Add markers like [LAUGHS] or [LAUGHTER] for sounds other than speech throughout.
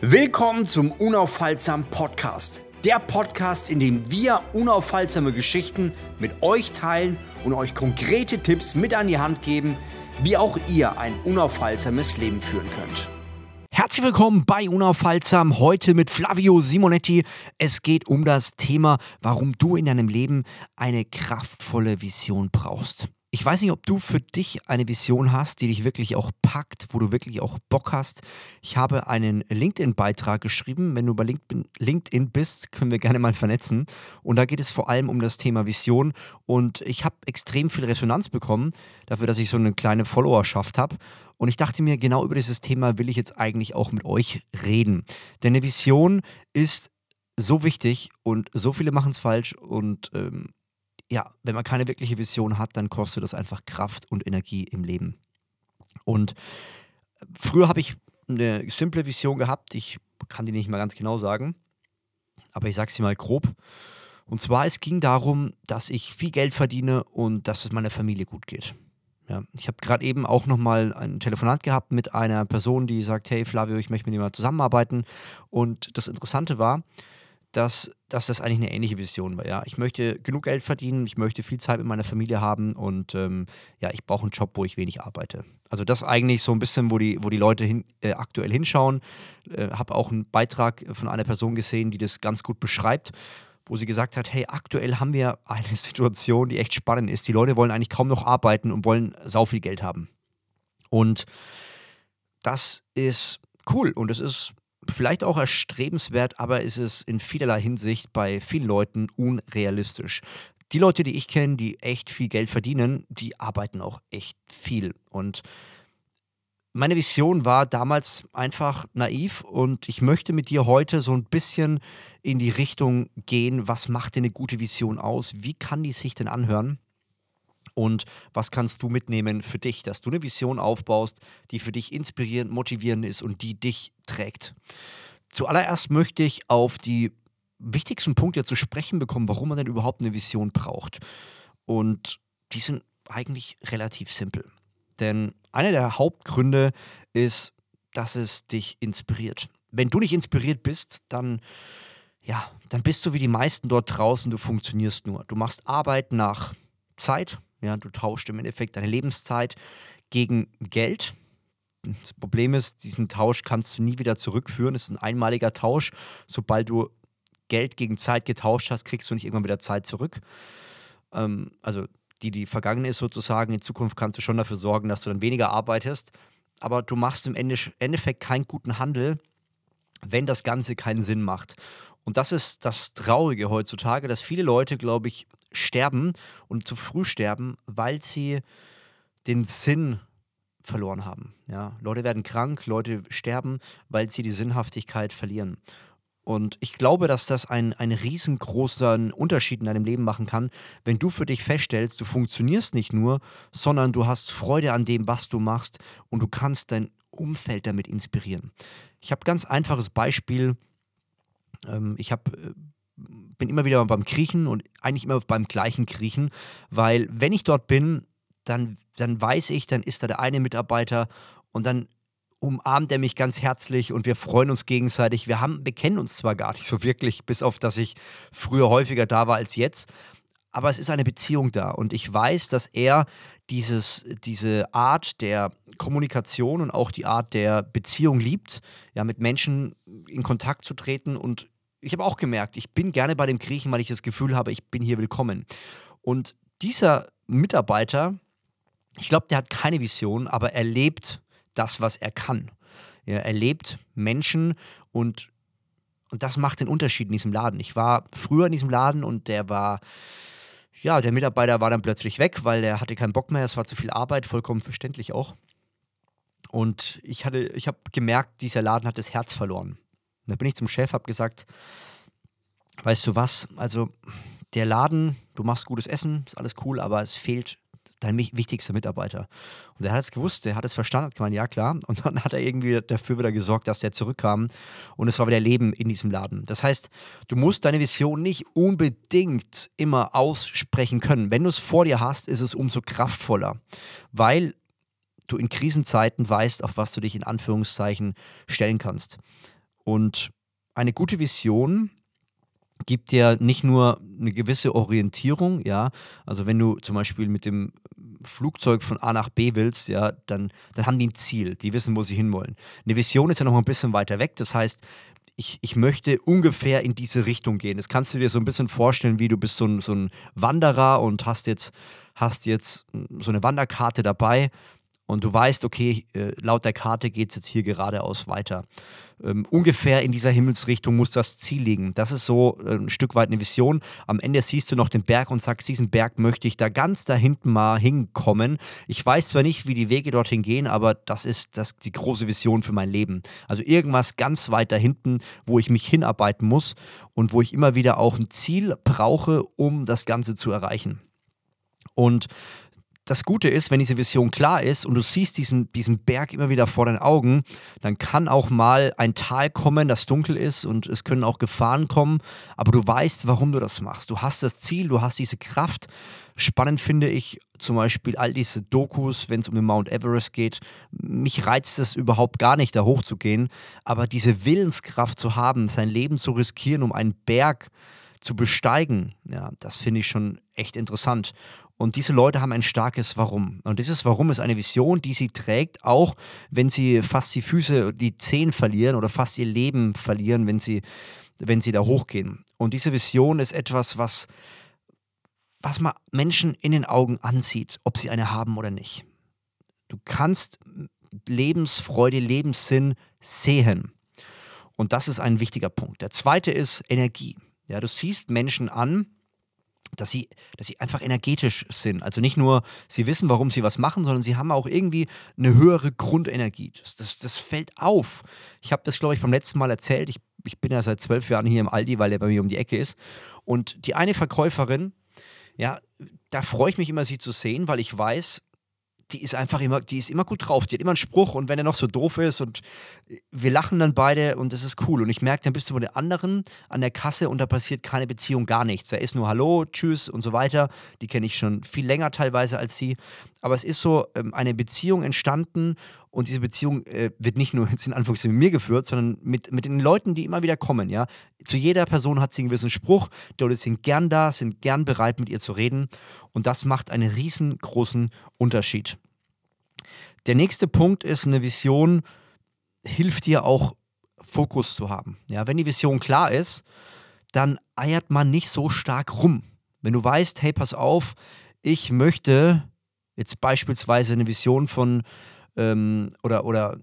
Willkommen zum Unaufhaltsam Podcast. Der Podcast, in dem wir unaufhaltsame Geschichten mit euch teilen und euch konkrete Tipps mit an die Hand geben, wie auch ihr ein unaufhaltsames Leben führen könnt. Herzlich willkommen bei Unaufhaltsam, heute mit Flavio Simonetti. Es geht um das Thema, warum du in deinem Leben eine kraftvolle Vision brauchst. Ich weiß nicht, ob du für dich eine Vision hast, die dich wirklich auch packt, wo du wirklich auch Bock hast. Ich habe einen LinkedIn-Beitrag geschrieben. Wenn du bei LinkedIn bist, können wir gerne mal vernetzen. Und da geht es vor allem um das Thema Vision. Und ich habe extrem viel Resonanz bekommen dafür, dass ich so eine kleine Followerschaft habe. Und ich dachte mir, genau über dieses Thema will ich jetzt eigentlich auch mit euch reden. Denn eine Vision ist so wichtig und so viele machen es falsch und ähm, ja, wenn man keine wirkliche Vision hat, dann kostet das einfach Kraft und Energie im Leben. Und früher habe ich eine simple Vision gehabt, ich kann die nicht mal ganz genau sagen, aber ich sage sie mal grob. Und zwar, es ging darum, dass ich viel Geld verdiene und dass es meiner Familie gut geht. Ja, ich habe gerade eben auch nochmal ein Telefonat gehabt mit einer Person, die sagt, hey Flavio, ich möchte mit dir mal zusammenarbeiten. Und das Interessante war, dass, dass das eigentlich eine ähnliche Vision war. Ja? Ich möchte genug Geld verdienen, ich möchte viel Zeit mit meiner Familie haben und ähm, ja, ich brauche einen Job, wo ich wenig arbeite. Also das ist eigentlich so ein bisschen, wo die, wo die Leute hin, äh, aktuell hinschauen. Äh, Habe auch einen Beitrag von einer Person gesehen, die das ganz gut beschreibt, wo sie gesagt hat, hey, aktuell haben wir eine [LAUGHS] Situation, die echt spannend ist. Die Leute wollen eigentlich kaum noch arbeiten und wollen sau viel Geld haben. Und das ist cool und es ist vielleicht auch erstrebenswert, aber ist es in vielerlei Hinsicht bei vielen Leuten unrealistisch. Die Leute, die ich kenne, die echt viel Geld verdienen, die arbeiten auch echt viel. Und meine Vision war damals einfach naiv und ich möchte mit dir heute so ein bisschen in die Richtung gehen, was macht denn eine gute Vision aus? Wie kann die sich denn anhören? Und was kannst du mitnehmen für dich, dass du eine Vision aufbaust, die für dich inspirierend, motivierend ist und die dich trägt? Zuallererst möchte ich auf die wichtigsten Punkte zu sprechen bekommen, warum man denn überhaupt eine Vision braucht. Und die sind eigentlich relativ simpel. Denn einer der Hauptgründe ist, dass es dich inspiriert. Wenn du nicht inspiriert bist, dann ja, dann bist du wie die meisten dort draußen, du funktionierst nur. Du machst Arbeit nach Zeit, ja, du tauschst im Endeffekt deine Lebenszeit gegen Geld. Das Problem ist, diesen Tausch kannst du nie wieder zurückführen. Es ist ein einmaliger Tausch. Sobald du Geld gegen Zeit getauscht hast, kriegst du nicht irgendwann wieder Zeit zurück. Ähm, also die, die vergangen ist sozusagen. In Zukunft kannst du schon dafür sorgen, dass du dann weniger arbeitest. Aber du machst im Endeffekt keinen guten Handel, wenn das Ganze keinen Sinn macht. Und das ist das Traurige heutzutage, dass viele Leute, glaube ich, sterben und zu früh sterben, weil sie den Sinn verloren haben. Ja, Leute werden krank, Leute sterben, weil sie die Sinnhaftigkeit verlieren. Und ich glaube, dass das einen, einen riesengroßen Unterschied in deinem Leben machen kann, wenn du für dich feststellst, du funktionierst nicht nur, sondern du hast Freude an dem, was du machst und du kannst dein Umfeld damit inspirieren. Ich habe ganz einfaches Beispiel. Ähm, ich habe äh, bin immer wieder beim Kriechen und eigentlich immer beim gleichen Kriechen, weil wenn ich dort bin, dann, dann weiß ich, dann ist da der eine Mitarbeiter und dann umarmt er mich ganz herzlich und wir freuen uns gegenseitig. Wir haben, wir kennen uns zwar gar nicht so wirklich, bis auf dass ich früher häufiger da war als jetzt, aber es ist eine Beziehung da und ich weiß, dass er dieses, diese Art der Kommunikation und auch die Art der Beziehung liebt, ja, mit Menschen in Kontakt zu treten und ich habe auch gemerkt, ich bin gerne bei dem Griechen, weil ich das Gefühl habe, ich bin hier willkommen. Und dieser Mitarbeiter, ich glaube, der hat keine Vision, aber er lebt das, was er kann. Er lebt Menschen und, und das macht den Unterschied in diesem Laden. Ich war früher in diesem Laden und der war, ja, der Mitarbeiter war dann plötzlich weg, weil er hatte keinen Bock mehr, es war zu viel Arbeit, vollkommen verständlich auch. Und ich ich habe gemerkt, dieser Laden hat das Herz verloren. Da bin ich zum Chef, habe gesagt, weißt du was, also der Laden, du machst gutes Essen, ist alles cool, aber es fehlt dein wichtigster Mitarbeiter. Und er hat es gewusst, der hat es verstanden, hat gemeint, ja klar. Und dann hat er irgendwie dafür wieder gesorgt, dass der zurückkam und es war wieder Leben in diesem Laden. Das heißt, du musst deine Vision nicht unbedingt immer aussprechen können. Wenn du es vor dir hast, ist es umso kraftvoller, weil du in Krisenzeiten weißt, auf was du dich in Anführungszeichen stellen kannst. Und eine gute Vision gibt dir nicht nur eine gewisse Orientierung, ja, also wenn du zum Beispiel mit dem Flugzeug von A nach B willst, ja, dann, dann haben die ein Ziel, die wissen, wo sie hinwollen. Eine Vision ist ja noch ein bisschen weiter weg, das heißt, ich, ich möchte ungefähr in diese Richtung gehen. Das kannst du dir so ein bisschen vorstellen, wie du bist so ein, so ein Wanderer und hast jetzt, hast jetzt so eine Wanderkarte dabei und du weißt, okay, äh, laut der Karte geht es jetzt hier geradeaus weiter. Ähm, ungefähr in dieser Himmelsrichtung muss das Ziel liegen. Das ist so äh, ein Stück weit eine Vision. Am Ende siehst du noch den Berg und sagst, diesen Berg möchte ich da ganz da hinten mal hinkommen. Ich weiß zwar nicht, wie die Wege dorthin gehen, aber das ist das, die große Vision für mein Leben. Also irgendwas ganz weit da hinten, wo ich mich hinarbeiten muss und wo ich immer wieder auch ein Ziel brauche, um das Ganze zu erreichen. Und das Gute ist, wenn diese Vision klar ist und du siehst diesen, diesen Berg immer wieder vor deinen Augen, dann kann auch mal ein Tal kommen, das dunkel ist und es können auch Gefahren kommen, aber du weißt, warum du das machst. Du hast das Ziel, du hast diese Kraft. Spannend finde ich zum Beispiel all diese Dokus, wenn es um den Mount Everest geht. Mich reizt es überhaupt gar nicht, da hochzugehen, aber diese Willenskraft zu haben, sein Leben zu riskieren, um einen Berg zu besteigen, ja, das finde ich schon echt interessant. Und diese Leute haben ein starkes Warum. Und dieses Warum ist eine Vision, die sie trägt, auch wenn sie fast die Füße, die Zehen verlieren oder fast ihr Leben verlieren, wenn sie, wenn sie da hochgehen. Und diese Vision ist etwas, was, was man Menschen in den Augen ansieht, ob sie eine haben oder nicht. Du kannst Lebensfreude, Lebenssinn sehen. Und das ist ein wichtiger Punkt. Der zweite ist Energie. Ja, du siehst Menschen an, dass sie, dass sie einfach energetisch sind. Also nicht nur, sie wissen, warum sie was machen, sondern sie haben auch irgendwie eine höhere Grundenergie. Das, das, das fällt auf. Ich habe das, glaube ich, beim letzten Mal erzählt. Ich, ich bin ja seit zwölf Jahren hier im Aldi, weil er bei mir um die Ecke ist. Und die eine Verkäuferin, ja, da freue ich mich immer, sie zu sehen, weil ich weiß, die ist einfach immer, die ist immer gut drauf, die hat immer einen Spruch und wenn er noch so doof ist und wir lachen dann beide und das ist cool. Und ich merke, dann bist du bei der anderen an der Kasse und da passiert keine Beziehung, gar nichts. Da ist nur Hallo, Tschüss und so weiter. Die kenne ich schon viel länger teilweise als sie. Aber es ist so ähm, eine Beziehung entstanden und diese Beziehung äh, wird nicht nur jetzt in Anführungszeichen mit mir geführt, sondern mit, mit den Leuten, die immer wieder kommen. Ja? Zu jeder Person hat sie einen gewissen Spruch. Die Leute sind gern da, sind gern bereit, mit ihr zu reden. Und das macht einen riesengroßen Unterschied. Der nächste Punkt ist, eine Vision hilft dir auch, Fokus zu haben. Ja, wenn die Vision klar ist, dann eiert man nicht so stark rum. Wenn du weißt, hey, pass auf, ich möchte jetzt beispielsweise eine Vision von ähm, oder, oder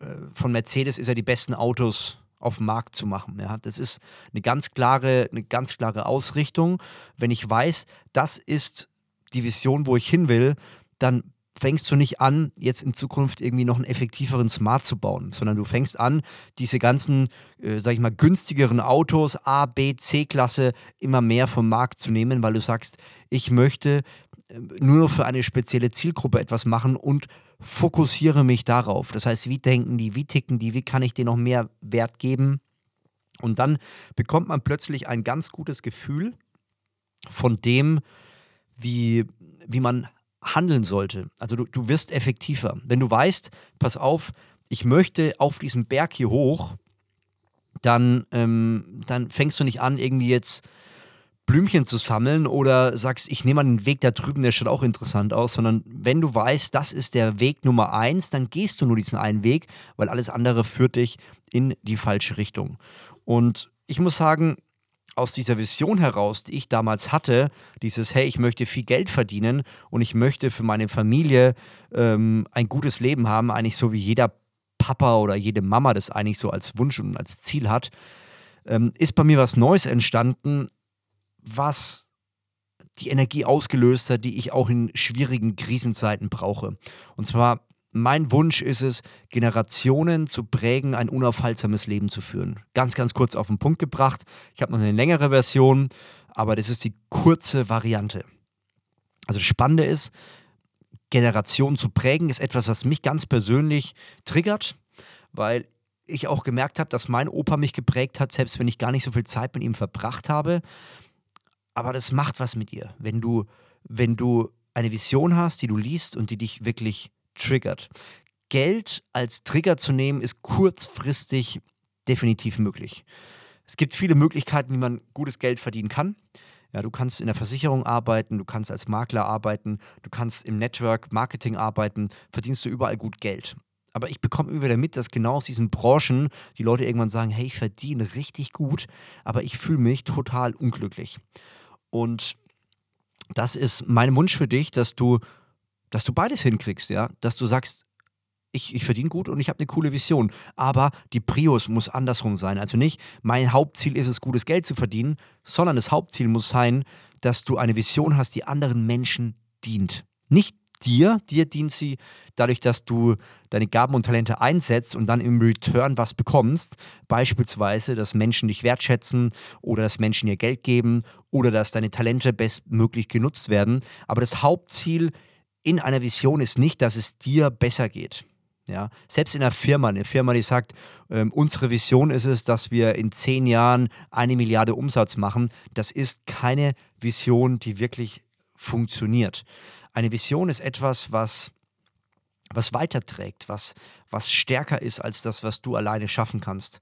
äh, von Mercedes ist ja die besten Autos auf dem Markt zu machen. Ja, das ist eine ganz klare, eine ganz klare Ausrichtung. Wenn ich weiß, das ist die Vision, wo ich hin will, dann fängst du nicht an, jetzt in Zukunft irgendwie noch einen effektiveren Smart zu bauen, sondern du fängst an, diese ganzen, äh, sag ich mal, günstigeren Autos A, B, C-Klasse immer mehr vom Markt zu nehmen, weil du sagst, ich möchte nur für eine spezielle Zielgruppe etwas machen und fokussiere mich darauf. Das heißt, wie denken die, wie ticken die, wie kann ich denen noch mehr Wert geben? Und dann bekommt man plötzlich ein ganz gutes Gefühl von dem, wie, wie man handeln sollte. Also du, du wirst effektiver. Wenn du weißt, pass auf, ich möchte auf diesen Berg hier hoch, dann, ähm, dann fängst du nicht an, irgendwie jetzt Blümchen zu sammeln oder sagst, ich nehme mal den Weg da drüben, der schaut auch interessant aus, sondern wenn du weißt, das ist der Weg Nummer eins, dann gehst du nur diesen einen Weg, weil alles andere führt dich in die falsche Richtung. Und ich muss sagen, aus dieser Vision heraus, die ich damals hatte, dieses, hey, ich möchte viel Geld verdienen und ich möchte für meine Familie ähm, ein gutes Leben haben, eigentlich so wie jeder Papa oder jede Mama das eigentlich so als Wunsch und als Ziel hat, ähm, ist bei mir was Neues entstanden, was die Energie ausgelöst hat, die ich auch in schwierigen Krisenzeiten brauche. Und zwar mein Wunsch ist es, Generationen zu prägen, ein unaufhaltsames Leben zu führen. Ganz, ganz kurz auf den Punkt gebracht. Ich habe noch eine längere Version, aber das ist die kurze Variante. Also das Spannende ist, Generationen zu prägen, ist etwas, was mich ganz persönlich triggert, weil ich auch gemerkt habe, dass mein Opa mich geprägt hat, selbst wenn ich gar nicht so viel Zeit mit ihm verbracht habe. Aber das macht was mit dir, wenn du, wenn du eine Vision hast, die du liest und die dich wirklich triggert. Geld als Trigger zu nehmen, ist kurzfristig definitiv möglich. Es gibt viele Möglichkeiten, wie man gutes Geld verdienen kann. Ja, du kannst in der Versicherung arbeiten, du kannst als Makler arbeiten, du kannst im Network Marketing arbeiten, verdienst du überall gut Geld. Aber ich bekomme immer wieder mit, dass genau aus diesen Branchen die Leute irgendwann sagen, hey, ich verdiene richtig gut, aber ich fühle mich total unglücklich. Und das ist mein Wunsch für dich, dass du, dass du beides hinkriegst, ja, dass du sagst, ich, ich verdiene gut und ich habe eine coole Vision. Aber die Prius muss andersrum sein. Also nicht, mein Hauptziel ist es, gutes Geld zu verdienen, sondern das Hauptziel muss sein, dass du eine Vision hast, die anderen Menschen dient. Nicht dir, dir dient sie dadurch, dass du deine Gaben und Talente einsetzt und dann im Return was bekommst. Beispielsweise, dass Menschen dich wertschätzen oder dass Menschen ihr Geld geben oder dass deine Talente bestmöglich genutzt werden. Aber das Hauptziel in einer Vision ist nicht, dass es dir besser geht. Ja, selbst in einer Firma, eine Firma, die sagt, ähm, unsere Vision ist es, dass wir in zehn Jahren eine Milliarde Umsatz machen, das ist keine Vision, die wirklich funktioniert. Eine Vision ist etwas, was, was weiterträgt, was, was stärker ist als das, was du alleine schaffen kannst.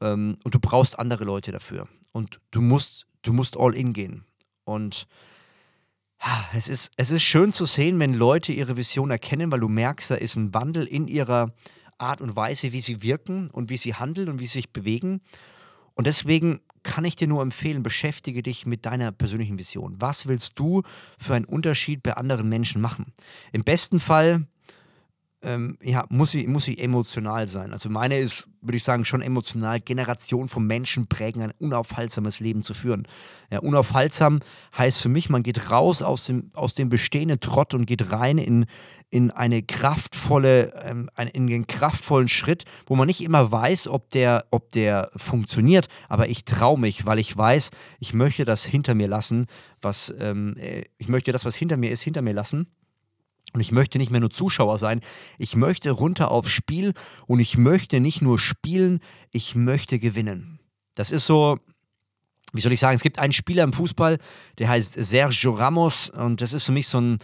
Ähm, und du brauchst andere Leute dafür. Und du musst, du musst all in gehen. Und es ist, es ist schön zu sehen, wenn Leute ihre Vision erkennen, weil du merkst, da ist ein Wandel in ihrer Art und Weise, wie sie wirken und wie sie handeln und wie sie sich bewegen. Und deswegen kann ich dir nur empfehlen, beschäftige dich mit deiner persönlichen Vision. Was willst du für einen Unterschied bei anderen Menschen machen? Im besten Fall ähm, ja, muss sie, muss sie emotional sein. Also meine ist, würde ich sagen, schon emotional. Generation von Menschen prägen, ein unaufhaltsames Leben zu führen. Ja, unaufhaltsam heißt für mich, man geht raus aus dem, aus dem bestehenden Trott und geht rein in, in eine kraftvolle, ähm, in einen kraftvollen Schritt, wo man nicht immer weiß, ob der, ob der funktioniert, aber ich traue mich, weil ich weiß, ich möchte das hinter mir lassen, was, ähm, äh, ich möchte das, was hinter mir ist, hinter mir lassen und ich möchte nicht mehr nur Zuschauer sein. Ich möchte runter aufs Spiel und ich möchte nicht nur spielen, ich möchte gewinnen. Das ist so, wie soll ich sagen, es gibt einen Spieler im Fußball, der heißt Sergio Ramos und das ist für mich so ein,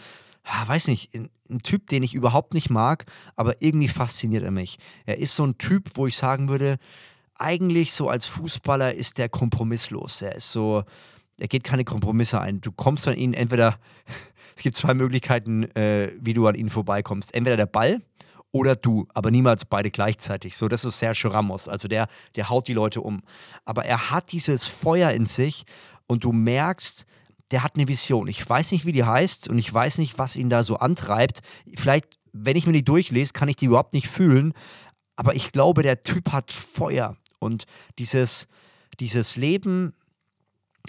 weiß nicht, ein, ein Typ, den ich überhaupt nicht mag, aber irgendwie fasziniert er mich. Er ist so ein Typ, wo ich sagen würde, eigentlich so als Fußballer ist der kompromisslos. Er ist so, er geht keine Kompromisse ein. Du kommst an ihn entweder es gibt zwei Möglichkeiten, äh, wie du an ihnen vorbeikommst. Entweder der Ball oder du, aber niemals beide gleichzeitig. So, das ist Sergio Ramos. Also der, der haut die Leute um. Aber er hat dieses Feuer in sich und du merkst, der hat eine Vision. Ich weiß nicht, wie die heißt und ich weiß nicht, was ihn da so antreibt. Vielleicht, wenn ich mir die durchlese, kann ich die überhaupt nicht fühlen. Aber ich glaube, der Typ hat Feuer und dieses, dieses Leben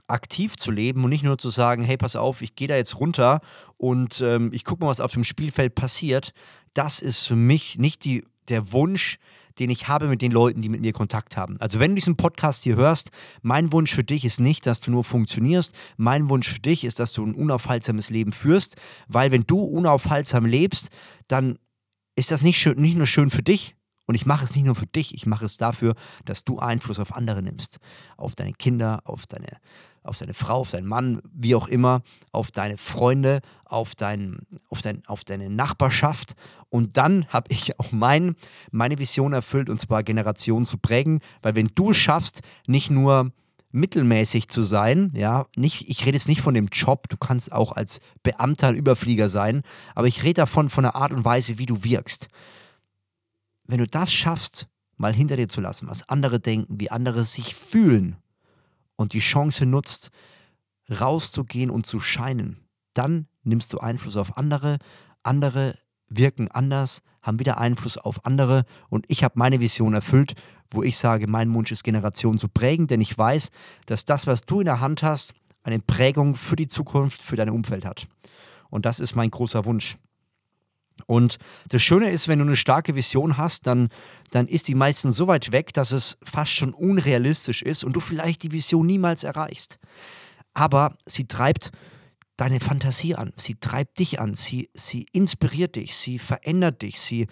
aktiv zu leben und nicht nur zu sagen, hey, pass auf, ich gehe da jetzt runter und ähm, ich gucke mal, was auf dem Spielfeld passiert, das ist für mich nicht die, der Wunsch, den ich habe mit den Leuten, die mit mir Kontakt haben. Also wenn du diesen Podcast hier hörst, mein Wunsch für dich ist nicht, dass du nur funktionierst. Mein Wunsch für dich ist, dass du ein unaufhaltsames Leben führst, weil wenn du unaufhaltsam lebst, dann ist das nicht, schön, nicht nur schön für dich, und ich mache es nicht nur für dich, ich mache es dafür, dass du Einfluss auf andere nimmst. Auf deine Kinder, auf deine, auf deine Frau, auf deinen Mann, wie auch immer, auf deine Freunde, auf, dein, auf, dein, auf deine Nachbarschaft. Und dann habe ich auch mein, meine Vision erfüllt, und zwar Generationen zu prägen. Weil wenn du es schaffst, nicht nur mittelmäßig zu sein, ja, nicht, ich rede jetzt nicht von dem Job, du kannst auch als Beamter ein Überflieger sein, aber ich rede davon von der Art und Weise, wie du wirkst wenn du das schaffst, mal hinter dir zu lassen, was andere denken, wie andere sich fühlen und die Chance nutzt, rauszugehen und zu scheinen, dann nimmst du Einfluss auf andere, andere wirken anders, haben wieder Einfluss auf andere und ich habe meine Vision erfüllt, wo ich sage, mein Wunsch ist, Generationen zu prägen, denn ich weiß, dass das, was du in der Hand hast, eine Prägung für die Zukunft, für dein Umfeld hat. Und das ist mein großer Wunsch. Und das Schöne ist, wenn du eine starke Vision hast, dann, dann ist die meistens so weit weg, dass es fast schon unrealistisch ist und du vielleicht die Vision niemals erreichst. Aber sie treibt deine Fantasie an, sie treibt dich an, sie, sie inspiriert dich, sie verändert dich, sie,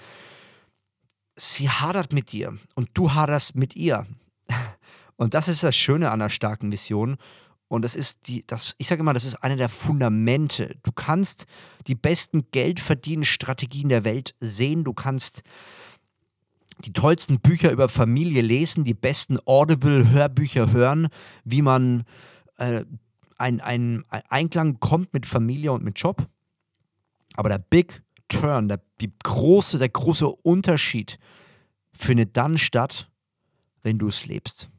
sie hadert mit dir und du haderst mit ihr. [LAUGHS] Und das ist das Schöne an einer starken Vision. Und das ist die, das, ich sage immer, das ist eine der Fundamente. Du kannst die besten Geldverdienstrategien der Welt sehen. Du kannst die tollsten Bücher über Familie lesen, die besten Audible-Hörbücher hören, wie man äh, ein, ein, ein Einklang kommt mit Familie und mit Job. Aber der Big Turn, der, die große, der große Unterschied findet dann statt, wenn du es lebst.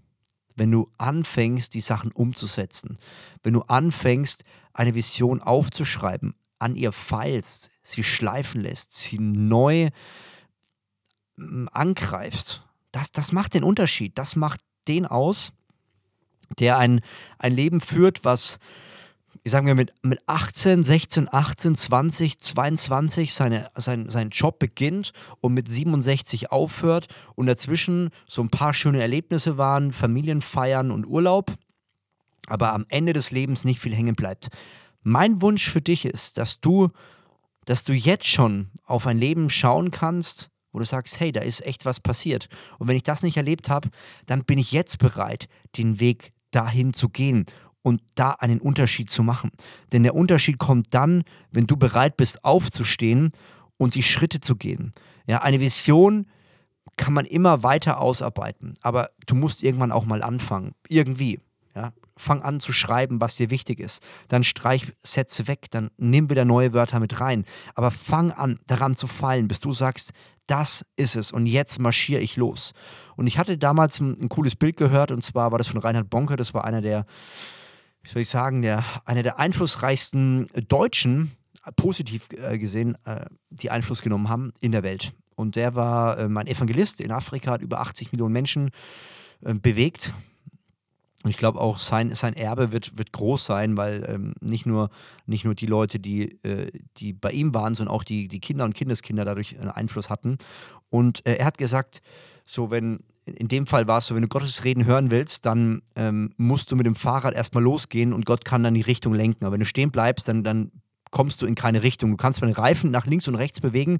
Wenn du anfängst, die Sachen umzusetzen. Wenn du anfängst, eine Vision aufzuschreiben, an ihr feilst, sie schleifen lässt, sie neu mm, angreifst. Das, das macht den Unterschied. Das macht den aus, der ein, ein Leben führt, was ich sage mal, mit, mit 18, 16, 18, 20, 22 seine, sein, seinen Job beginnt und mit 67 aufhört und dazwischen so ein paar schöne Erlebnisse waren, Familienfeiern und Urlaub, aber am Ende des Lebens nicht viel hängen bleibt. Mein Wunsch für dich ist, dass du, dass du jetzt schon auf ein Leben schauen kannst, wo du sagst, hey, da ist echt was passiert. Und wenn ich das nicht erlebt habe, dann bin ich jetzt bereit, den Weg dahin zu gehen und da einen Unterschied zu machen. Denn der Unterschied kommt dann, wenn du bereit bist, aufzustehen und die Schritte zu gehen. Ja, eine Vision kann man immer weiter ausarbeiten, aber du musst irgendwann auch mal anfangen. Irgendwie. Ja, fang an zu schreiben, was dir wichtig ist. Dann streich Sätze weg, dann nimm wieder neue Wörter mit rein. Aber fang an, daran zu fallen, bis du sagst, das ist es und jetzt marschiere ich los. Und ich hatte damals ein, ein cooles Bild gehört und zwar war das von Reinhard Bonke, das war einer der wie soll ich sagen, der, einer der einflussreichsten Deutschen, positiv äh, gesehen, äh, die Einfluss genommen haben in der Welt. Und der war äh, ein Evangelist in Afrika, hat über 80 Millionen Menschen äh, bewegt. Und ich glaube auch, sein, sein Erbe wird, wird groß sein, weil ähm, nicht, nur, nicht nur die Leute, die, äh, die bei ihm waren, sondern auch die, die Kinder und Kindeskinder dadurch einen Einfluss hatten. Und äh, er hat gesagt, so wenn, in dem Fall war es so, wenn du Gottes Reden hören willst, dann ähm, musst du mit dem Fahrrad erstmal losgehen und Gott kann dann die Richtung lenken. Aber wenn du stehen bleibst, dann, dann kommst du in keine Richtung. Du kannst den Reifen nach links und rechts bewegen,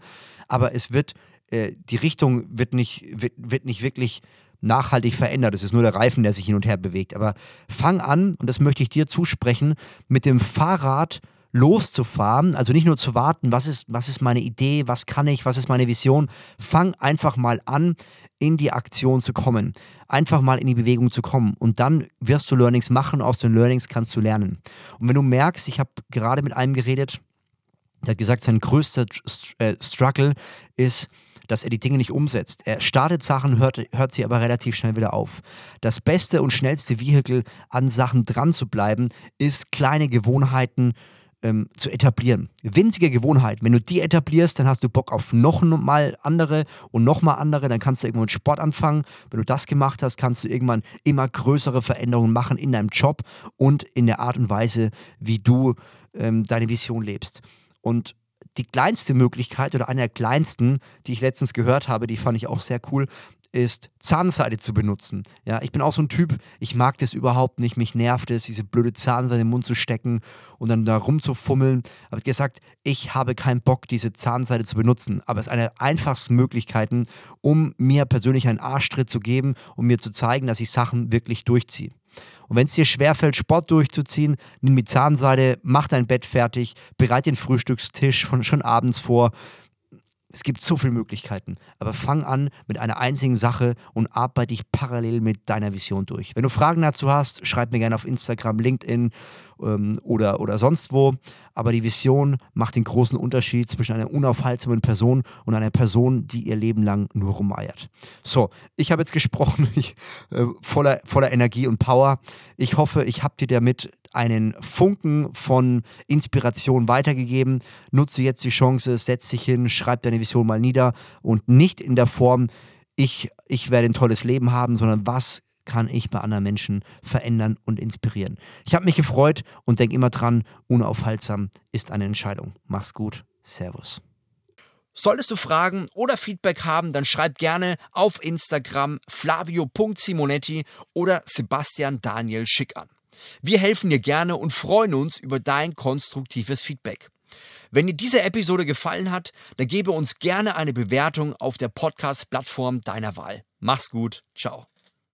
aber es wird, äh, die Richtung wird nicht, wird, wird nicht wirklich nachhaltig verändert. Es ist nur der Reifen, der sich hin und her bewegt. Aber fang an, und das möchte ich dir zusprechen, mit dem Fahrrad loszufahren, also nicht nur zu warten, was ist, was ist meine Idee, was kann ich, was ist meine Vision. Fang einfach mal an, in die Aktion zu kommen, einfach mal in die Bewegung zu kommen und dann wirst du Learnings machen, aus den Learnings kannst du lernen. Und wenn du merkst, ich habe gerade mit einem geredet, der hat gesagt, sein größter äh, Struggle ist, dass er die Dinge nicht umsetzt. Er startet Sachen, hört, hört sie aber relativ schnell wieder auf. Das beste und schnellste Vehikel, an Sachen dran zu bleiben, ist kleine Gewohnheiten ähm, zu etablieren. Winzige Gewohnheiten. Wenn du die etablierst, dann hast du Bock auf noch mal andere und noch mal andere. Dann kannst du irgendwo mit Sport anfangen. Wenn du das gemacht hast, kannst du irgendwann immer größere Veränderungen machen in deinem Job und in der Art und Weise, wie du ähm, deine Vision lebst. Und die kleinste Möglichkeit oder eine der kleinsten, die ich letztens gehört habe, die fand ich auch sehr cool, ist Zahnseide zu benutzen. Ja, ich bin auch so ein Typ, ich mag das überhaupt nicht, mich nervt es, diese blöde Zahnseide in den Mund zu stecken und dann da rumzufummeln. Aber gesagt, ich habe keinen Bock, diese Zahnseide zu benutzen. Aber es ist eine der einfachsten Möglichkeiten, um mir persönlich einen Arschtritt zu geben um mir zu zeigen, dass ich Sachen wirklich durchziehe. Und wenn es dir schwerfällt, Sport durchzuziehen, nimm die Zahnseide, mach dein Bett fertig, bereite den Frühstückstisch von, schon abends vor, es gibt so viele Möglichkeiten, aber fang an mit einer einzigen Sache und arbeite dich parallel mit deiner Vision durch. Wenn du Fragen dazu hast, schreib mir gerne auf Instagram, LinkedIn ähm, oder, oder sonst wo. Aber die Vision macht den großen Unterschied zwischen einer unaufhaltsamen Person und einer Person, die ihr Leben lang nur rumeiert. So, ich habe jetzt gesprochen, [LAUGHS] ich, äh, voller, voller Energie und Power. Ich hoffe, ich habe dir damit einen Funken von Inspiration weitergegeben. Nutze jetzt die Chance, setz dich hin, schreib deine Vision mal nieder und nicht in der Form, ich, ich werde ein tolles Leben haben, sondern was kann ich bei anderen Menschen verändern und inspirieren. Ich habe mich gefreut und denke immer dran, unaufhaltsam ist eine Entscheidung. Mach's gut. Servus. Solltest du Fragen oder Feedback haben, dann schreib gerne auf Instagram flavio.simonetti oder Sebastian Daniel Schick an. Wir helfen dir gerne und freuen uns über dein konstruktives Feedback. Wenn dir diese Episode gefallen hat, dann gebe uns gerne eine Bewertung auf der Podcast-Plattform deiner Wahl. Mach's gut, ciao.